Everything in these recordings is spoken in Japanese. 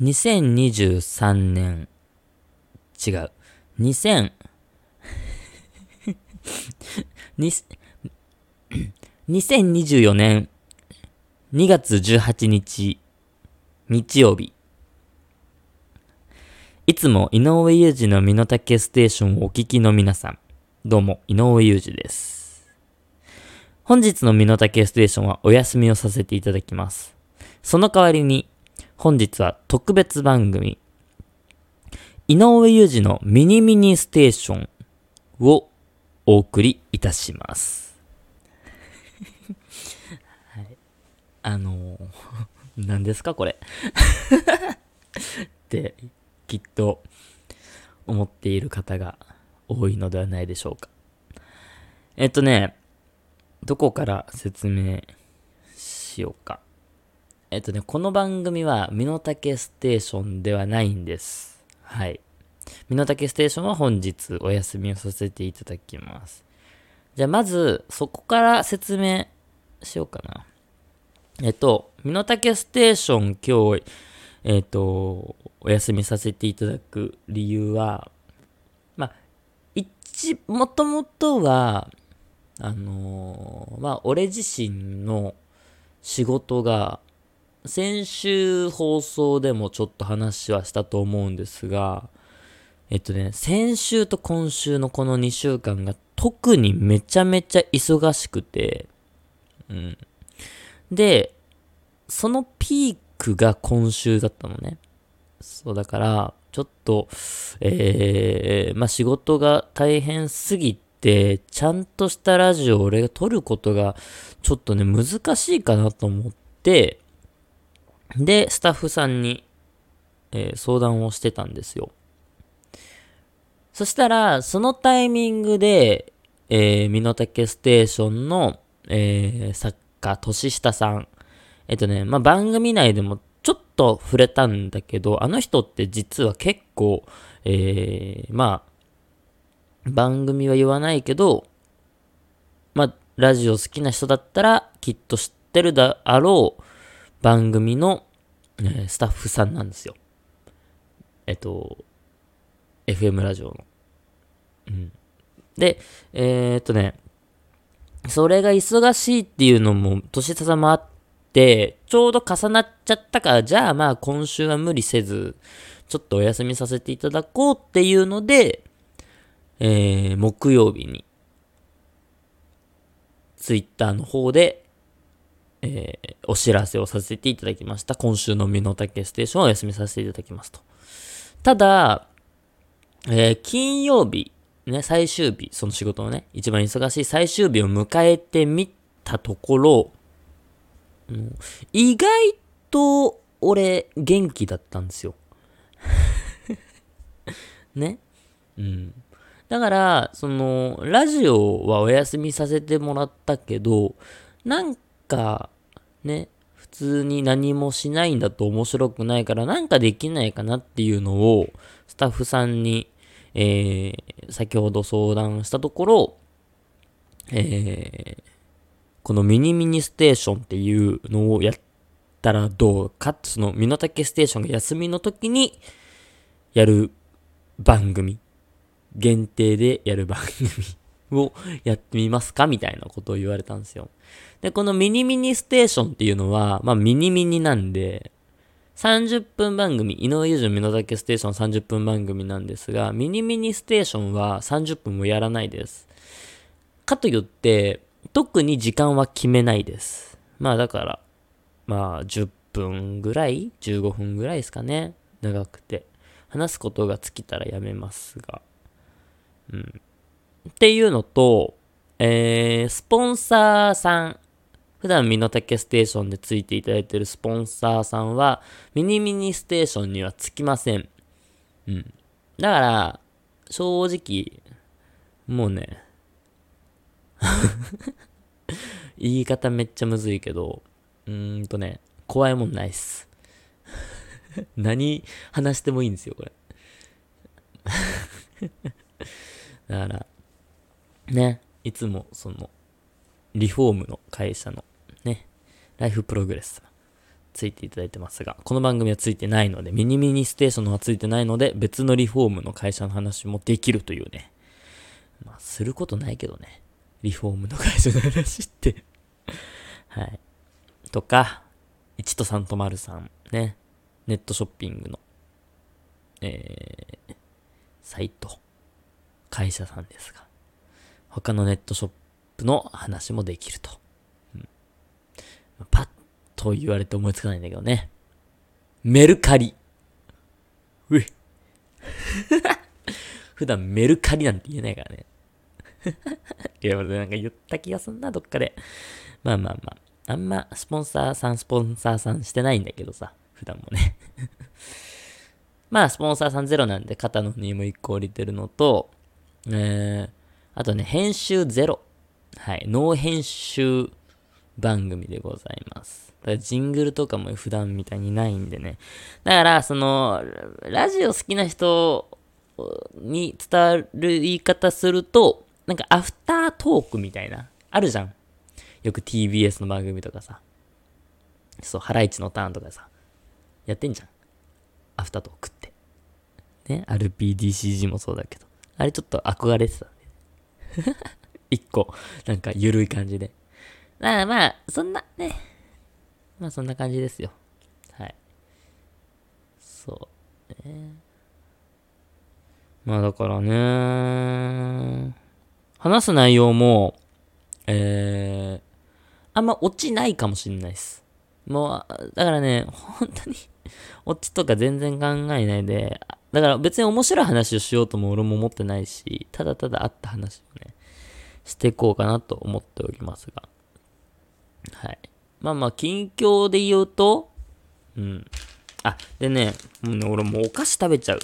2023年、違う。2000 2024 年2月18日日曜日。いつも井上裕二の身の丈ステーションをお聞きの皆さん、どうも井上裕二です。本日の身の丈ステーションはお休みをさせていただきます。その代わりに、本日は特別番組、井上裕二のミニミニステーションをお送りいたします。はい、あの、何ですかこれ ってきっと思っている方が多いのではないでしょうか。えっとね、どこから説明しようか。えっとね、この番組は、身の丈ステーションではないんです。はい。身の丈ステーションは本日お休みをさせていただきます。じゃあまず、そこから説明しようかな。えっと、身の丈ステーション今日、えっと、お休みさせていただく理由は、ま、一、もともとは、あのー、まあ、俺自身の仕事が、先週放送でもちょっと話はしたと思うんですが、えっとね、先週と今週のこの2週間が特にめちゃめちゃ忙しくて、うん。で、そのピークが今週だったのね。そうだから、ちょっと、えー、まあ、仕事が大変すぎて、ちゃんとしたラジオを俺が撮ることが、ちょっとね、難しいかなと思って、で、スタッフさんに、えー、相談をしてたんですよ。そしたら、そのタイミングで、えー、身の丈ステーションの、えー、作家、年下さん。えっとね、まあ、番組内でもちょっと触れたんだけど、あの人って実は結構、えー、まあ、番組は言わないけど、まあ、ラジオ好きな人だったらきっと知ってるだろう番組の、え、スタッフさんなんですよ。えっと、FM ラジオの。うん。で、えー、っとね、それが忙しいっていうのも年下さもあって、ちょうど重なっちゃったから、じゃあまあ今週は無理せず、ちょっとお休みさせていただこうっていうので、えー、木曜日に、ツイッターの方で、えー、お知らせをさせていただきました。今週の身の丈ステーションをお休みさせていただきますと。ただ、えー、金曜日、ね、最終日、その仕事のね、一番忙しい最終日を迎えてみたところ、うん、意外と俺元気だったんですよ。ね。うん。だから、その、ラジオはお休みさせてもらったけど、なんか、ね、普通に何もしないんだと面白くないから、なんかできないかなっていうのを、スタッフさんにえー、先ほど相談したところ、えー、このミニミニステーションっていうのをやったらどうかその身の丈ステーションが休みの時にやる番組、限定でやる番組。をやってみますかみたいなことを言われたんですよ。で、このミニミニステーションっていうのは、まあミニミニなんで、30分番組、井上裕二の身の丈ステーション30分番組なんですが、ミニミニステーションは30分もやらないです。かといって、特に時間は決めないです。まあだから、まあ10分ぐらい ?15 分ぐらいですかね。長くて。話すことが尽きたらやめますが。うん。っていうのと、えー、スポンサーさん、普段ミノタケステーションでついていただいているスポンサーさんは、ミニミニステーションにはつきません。うん。だから、正直、もうね、言い方めっちゃむずいけど、うーんとね、怖いもんないっす。何話してもいいんですよ、これ。だから、ね、いつもその、リフォームの会社のね、ライフプログレスついていただいてますが、この番組はついてないので、ミニミニステーションのはついてないので、別のリフォームの会社の話もできるというね。まあ、することないけどね。リフォームの会社の話って はい。とか、1と3と丸3ね。ネットショッピングの、えー、サイト、会社さんですが、他のネットショップの話もできると。うん、パッと言われて思いつかないんだけどね。メルカリ。う 普段メルカリなんて言えないからね。いや、俺なんか言った気がすんな、どっかで。まあまあまあ。あんまスポンサーさん、スポンサーさんしてないんだけどさ。普段もね まあ、スポンサーさんゼロなんで、肩の荷も1個降りてるのと、えー、あとね、編集ゼロ。はい。ノー編集番組でございます。だからジングルとかも普段みたいにないんでね。だから、その、ラジオ好きな人に伝わる言い方すると、なんかアフタートークみたいな、あるじゃん。よく TBS の番組とかさ。そう、ハライチのターンとかさ。やってんじゃん。アフタートークって。ね、RPDCG もそうだけど。あれちょっと憧れてた。一個、なんかゆるい感じで。だからまあ、そんな、ね。まあそんな感じですよ。はい。そうね。まあだからね、話す内容も、えー、あんま落ちないかもしんないです。もう、だからね、本当に オチとか全然考えないで、だから別に面白い話をしようとも俺も思ってないし、ただただあった話をね、していこうかなと思っておりますが。はい。まあまあ、近況で言うと、うん。あ、でね、もうね、俺もうお菓子食べちゃう。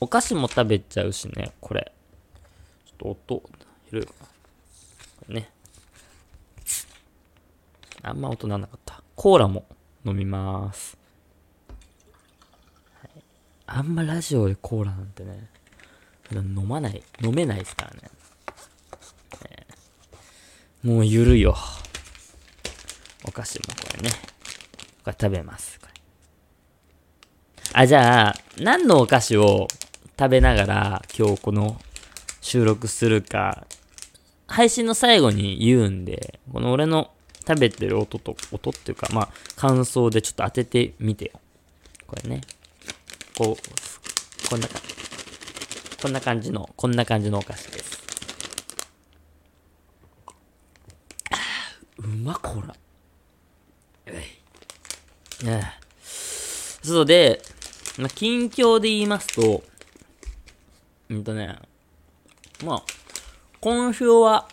お菓子も食べちゃうしね、これ。ちょっと音、広いかな。ね。あんま音なんなかった。コーラも飲みます。あんまラジオでコーラなんてね、飲まない、飲めないですからね。ねもうゆるいよ。お菓子もこれね。これ食べます。これあ、じゃあ、何のお菓子を食べながら今日この収録するか、配信の最後に言うんで、この俺の食べてる音と、音っていうか、まあ、感想でちょっと当ててみてよ。これね。こう、こんな感じ。こんな感じの、こんな感じのお菓子です。あうまこら。ええ。そうで、まあ、近況で言いますと、うんとね、まあ、今週は、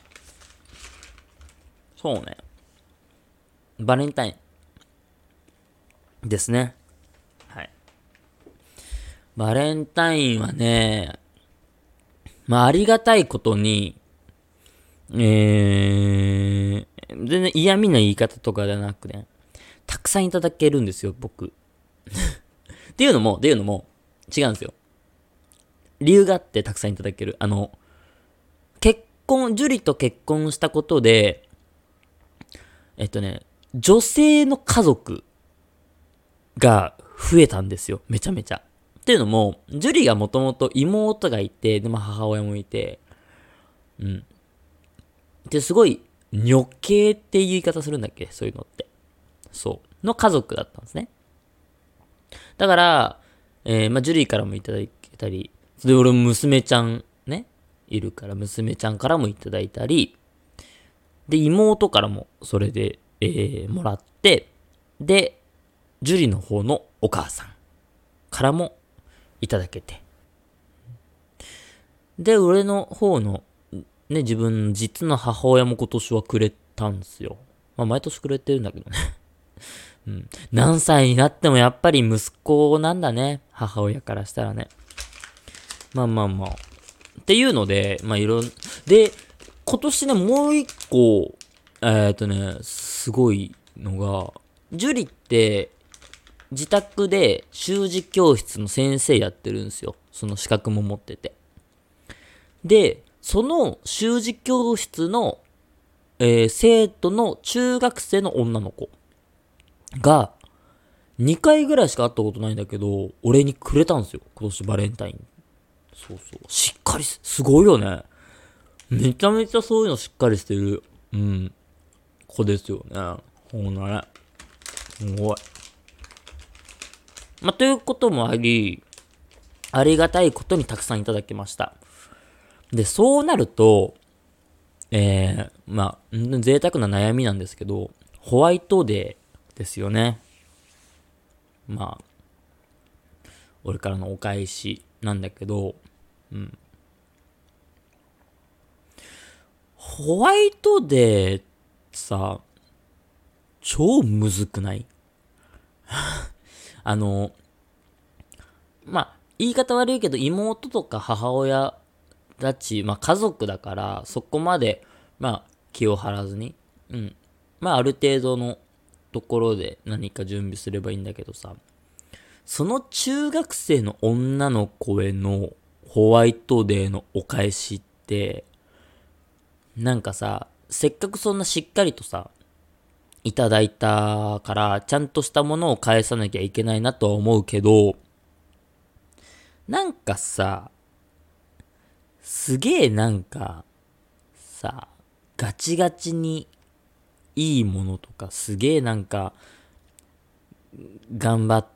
そうね、バレンタインですね。バレンタインはね、まあ、ありがたいことに、えー、全然嫌味な言い方とかじゃなくね、たくさんいただけるんですよ、僕。っていうのも、っていうのも、違うんですよ。理由があってたくさんいただける。あの、結婚、樹里と結婚したことで、えっとね、女性の家族が増えたんですよ。めちゃめちゃ。っていうのも、ジュリがもともと妹がいて、で、まあ母親もいて、うん。で、すごい、女系っていう言い方するんだっけ？そういうのって。そう。の家族だったんですね。だから、えー、まあ、ジュリーからもいただいたり、それで、俺娘ちゃんね、いるから、娘ちゃんからもいただいたり、で、妹からもそれで、えー、もらって、で、ジュリの方のお母さんからもいただけて。で、俺の方の、ね、自分実の母親も今年はくれたんですよ。まあ、毎年くれてるんだけどね。うん。何歳になってもやっぱり息子なんだね。母親からしたらね。まあまあまあ。っていうので、まあいろん、で、今年ね、もう一個、えー、っとね、すごいのが、ジュリって、自宅で習字教室の先生やってるんですよ。その資格も持ってて。で、その習字教室の、えー、生徒の中学生の女の子が、2回ぐらいしか会ったことないんだけど、俺にくれたんですよ。今年バレンタイン。そうそう。しっかりす、すごいよね。めちゃめちゃそういうのしっかりしてる。うん。子ですよね。ほんなね。すごい。まあ、ということもあり、ありがたいことにたくさんいただきました。で、そうなると、えー、まあ、贅沢な悩みなんですけど、ホワイトデーですよね。まあ、俺からのお返しなんだけど、うん。ホワイトデーさ、超むずくない？あの、まあ、言い方悪いけど、妹とか母親たち、まあ家族だから、そこまで、まあ気を張らずに、うん。まあある程度のところで何か準備すればいいんだけどさ、その中学生の女の子へのホワイトデーのお返しって、なんかさ、せっかくそんなしっかりとさ、いただいたから、ちゃんとしたものを返さなきゃいけないなとは思うけど、なんかさ、すげえなんか、さ、ガチガチにいいものとか、すげえなんか、頑張っ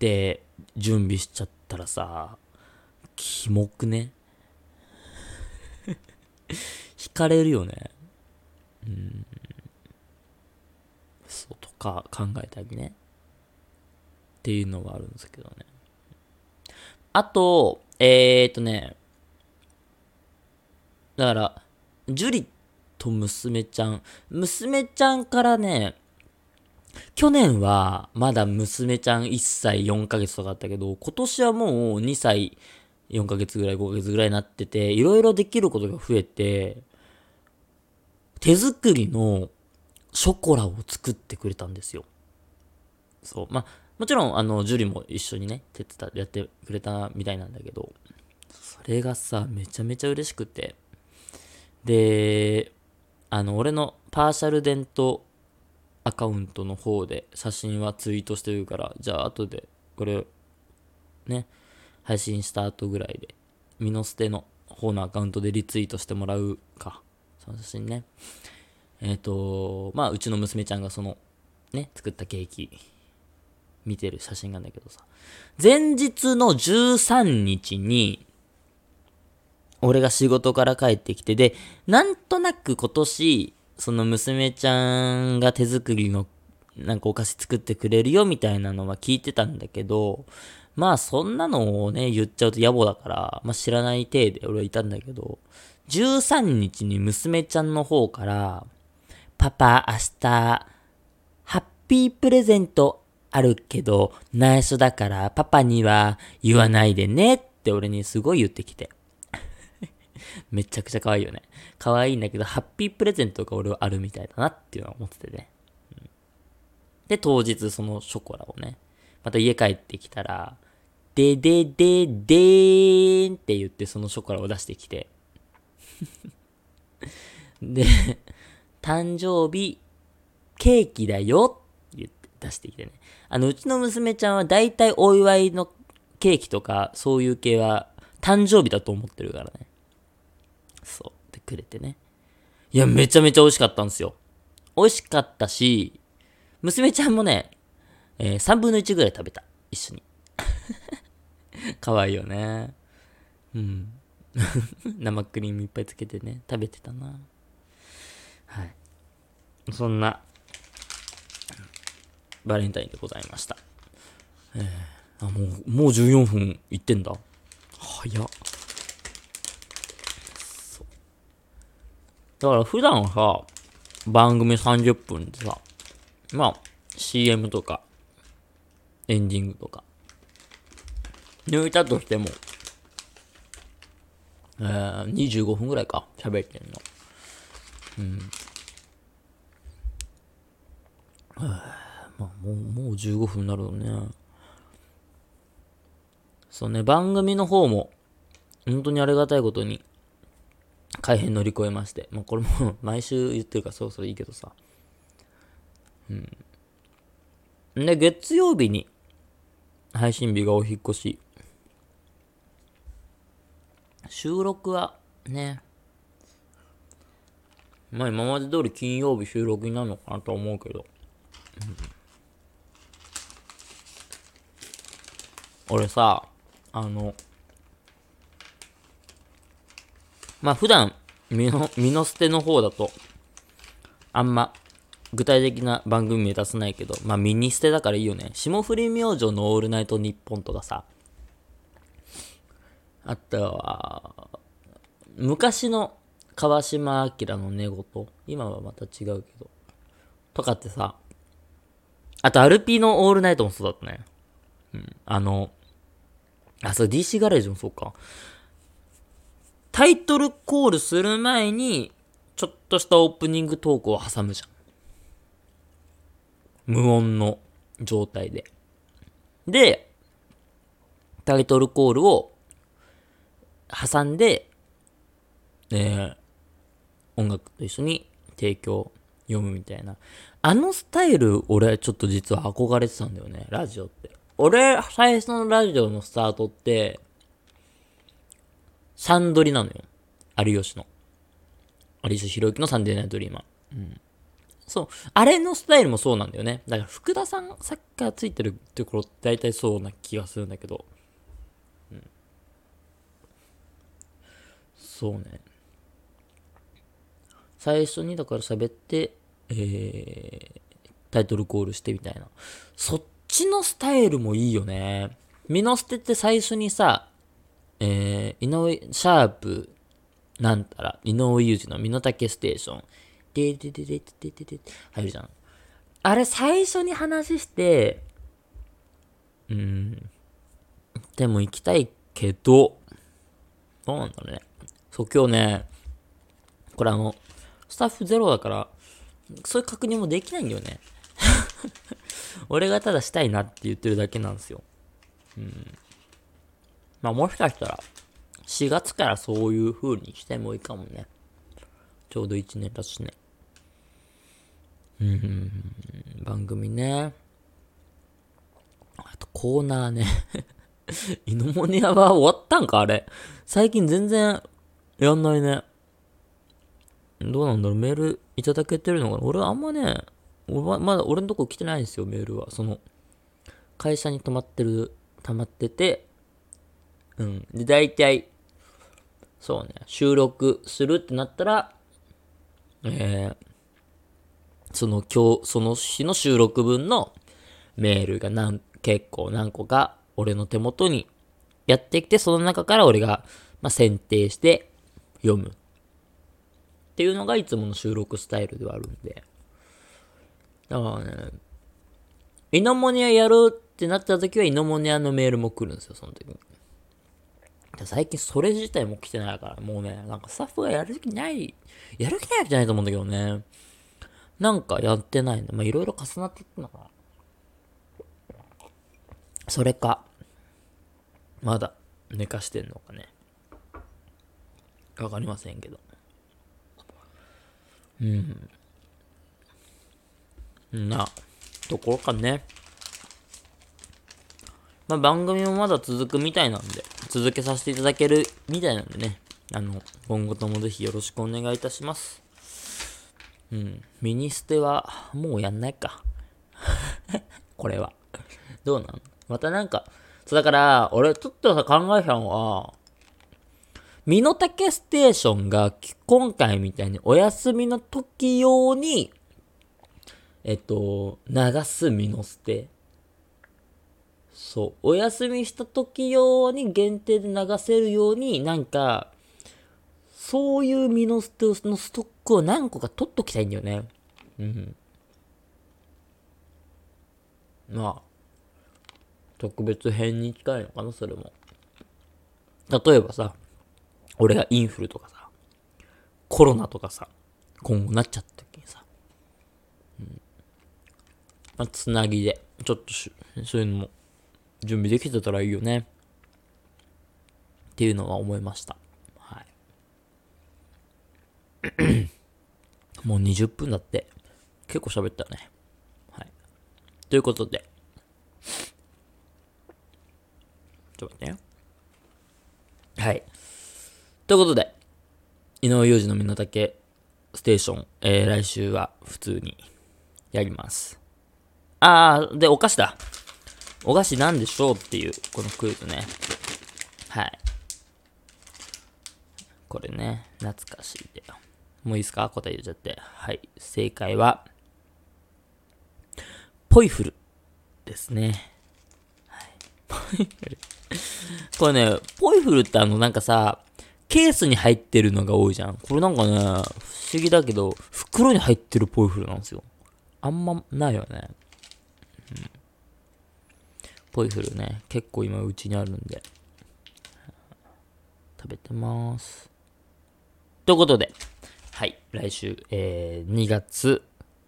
て準備しちゃったらさ、キモくね？惹かれるよね。うん。そうとか考えたりね。っていうのはあるんですけどね。あと、えー、っとね、だから、ジュリと娘ちゃん、娘ちゃんからね、去年はまだ娘ちゃん1歳4ヶ月とかだったけど、今年はもう2歳4ヶ月ぐらい5ヶ月ぐらいになってて、いろいろできることが増えて、手作りのショコラを作ってくれたんですよ。そう。まあ、もちろん、あの、ジュリも一緒にね、手伝ってやってくれたみたいなんだけど、それがさ、めちゃめちゃ嬉しくて。で、あの、俺のパーシャルデントアカウントの方で写真はツイートしてるから、じゃあ後で、これ、ね、配信した後ぐらいで、ミノステの方のアカウントでリツイートしてもらうか。その写真ね。えっ、ー、と、まあ、うちの娘ちゃんがその、ね、作ったケーキ、見てる写真がんだけどさ。前日の13日に、俺が仕事から帰ってきて、で、なんとなく今年、その娘ちゃんが手作りのなんかお菓子作ってくれるよみたいなのは聞いてたんだけど、まあそんなのをね、言っちゃうと野暮だから、まあ知らない体で俺はいたんだけど、13日に娘ちゃんの方から、パパ明日、ハッピープレゼントあるけど、内緒だからパパには言わないでねって俺にすごい言ってきて。めちゃくちゃ可愛いよね。可愛いんだけど、ハッピープレゼントが俺はあるみたいだなっていうのは思っててね。うん、で、当日そのショコラをね、また家帰ってきたら、ででででーんって言ってそのショコラを出してきて。で、誕生日ケーキだよって言って出してきてね。あの、うちの娘ちゃんは大体お祝いのケーキとかそういう系は誕生日だと思ってるからね。そう。ってくれてね。いや、めちゃめちゃ美味しかったんですよ。美味しかったし、娘ちゃんもね、えー、3分の1ぐらい食べた。一緒に。かわいいよね。うん。生クリームいっぱいつけてね、食べてたな。はい。そんな、バレンタインでございました。えー、あ、もう、もう14分いってんだ。早っ。だから普段さ、番組30分でさ、まあ、CM とか、エンディングとか、抜いたとしても、えー、25分ぐらいか、喋ってんの。うん。まあ、もう、もう15分になるよね。そうね、番組の方も、本当にありがたいことに、改変乗り越えまして。まあ、これも毎週言ってるからそろそろいいけどさ。うん。で、月曜日に配信日がお引越し。収録はね、まあ今まで通り金曜日収録になるのかなと思うけど。俺さ、あの、まあ普段、身の、身の捨ての方だと、あんま、具体的な番組名出せないけど、まあミニ捨てだからいいよね。霜降り明星のオールナイトニッポンとかさ、あとは、昔の川島明の寝言。今はまた違うけど。とかってさ、あとアルピーのオールナイトもそうだったね。うん。あの、あ、そう、DC ガレージもそうか。タイトルコールする前に、ちょっとしたオープニングトークを挟むじゃん。無音の状態で。で、タイトルコールを挟んで、えー、音楽と一緒に提供読むみたいな。あのスタイル、俺ちょっと実は憧れてたんだよね、ラジオって。俺、最初のラジオのスタートって、サンドリなのよ。有吉の。有吉弘行のサンデーナイトリーマン。うん。そう。あれのスタイルもそうなんだよね。だから福田さんさっきからついてるところ大体そうな気がするんだけど。うん。そうね。最初にだから喋って、えー、タイトルコールしてみたいな。そっちのスタイルもいいよね。ミノステって最初にさ、えー、井上、シャープ、なんたら、井上裕二の身の丈ステーション、ででででででで入るじゃん。あれ最初に話して、うん、でも行きたいけど、どうなんだろうね。そう、今日ね、これあの、スタッフゼロだから、そういう確認もできないんだよね。俺がただしたいなって言ってるだけなんですよ。うん。まあもしかしたら、4月からそういう風にしてもいいかもね。ちょうど1年経つしね。うん、番組ね。あとコーナーね。イノモニアは終わったんかあれ。最近全然やんないね。どうなんだろうメールいただけてるのかな？俺はあんまね、まだ俺のとこ来てないんですよ、メールは。その、会社に泊まってる、溜まってて、うん。で、大体、そうね、収録するってなったら、えー、その今日、その日の収録分のメールが何、結構何個か俺の手元にやってきて、その中から俺が、まあ、選定して読む。っていうのがいつもの収録スタイルではあるんで。だからね、イノモニアやるってなった時はイノモニアのメールも来るんですよ、その時に。最近それ自体も来てないから、もうね、なんかスタッフがやる気ない、やる気ないわけじゃないと思うんだけどね。なんかやってないね。まあ、いろいろ重なっていくのかな。それか、まだ寝かしてんのかね。わかりませんけど。うん。な、ところかね。まあ、番組もまだ続くみたいなんで、続けさせていただけるみたいなんでね、あの、今後ともぜひよろしくお願いいたします。うん。ミニステは、もうやんないか。これは。どうなん？またなんか、そうだから、俺ちょっとさ考えたのは、身の丈ステーションが今回みたいにお休みの時用に、えっと、流す身の捨て。そう。お休みした時用に限定で流せるように、なんか、そういう身の捨てのストックを何個か取っときたいんだよね。うん。まあ、特別編に近いのかな、それも。例えばさ、俺がインフルとかさ、コロナとかさ、今後なっちゃった時にさ、うん。まあ、つなぎで、ちょっとしそういうのも準備できてたらいいよね。っていうのは思いました。はい。もう20分だって。結構喋ったね。はい。ということで。ちょっと待ってね。ということで、井上裕二の身の丈ステーション、えー、来週は普通にやります。あー、で、お菓子だ。お菓子なんでしょうっていう、このクイズね。はい。これね、懐かしいで。もういいですか？答え言っちゃって。はい。正解は、ポイフルですね。はい。ポイフル。これね、ポイフルってあの、なんかさ、ケースに入ってるのが多いじゃん。これなんかね、不思議だけど、袋に入ってるポイフルなんですよ。あんまないよね。うん、ポイフルね、結構今うちにあるんで。食べてます。ということで、はい、来週、えー、2月、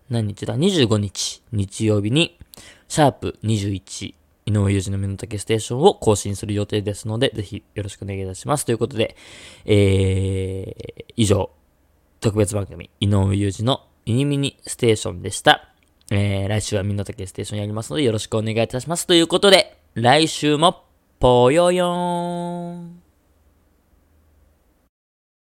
何日だ ?25 日、日曜日に、シャープ21、井上裕二の目の丈ステーションを更新する予定ですので、ぜひよろしくお願いいたします。ということで、えー、以上、特別番組、井上裕二のミニミニステーションでした。えー、来週は身の丈ステーションやりますので、よろしくお願いいたします。ということで、来週も、ぽよよーん。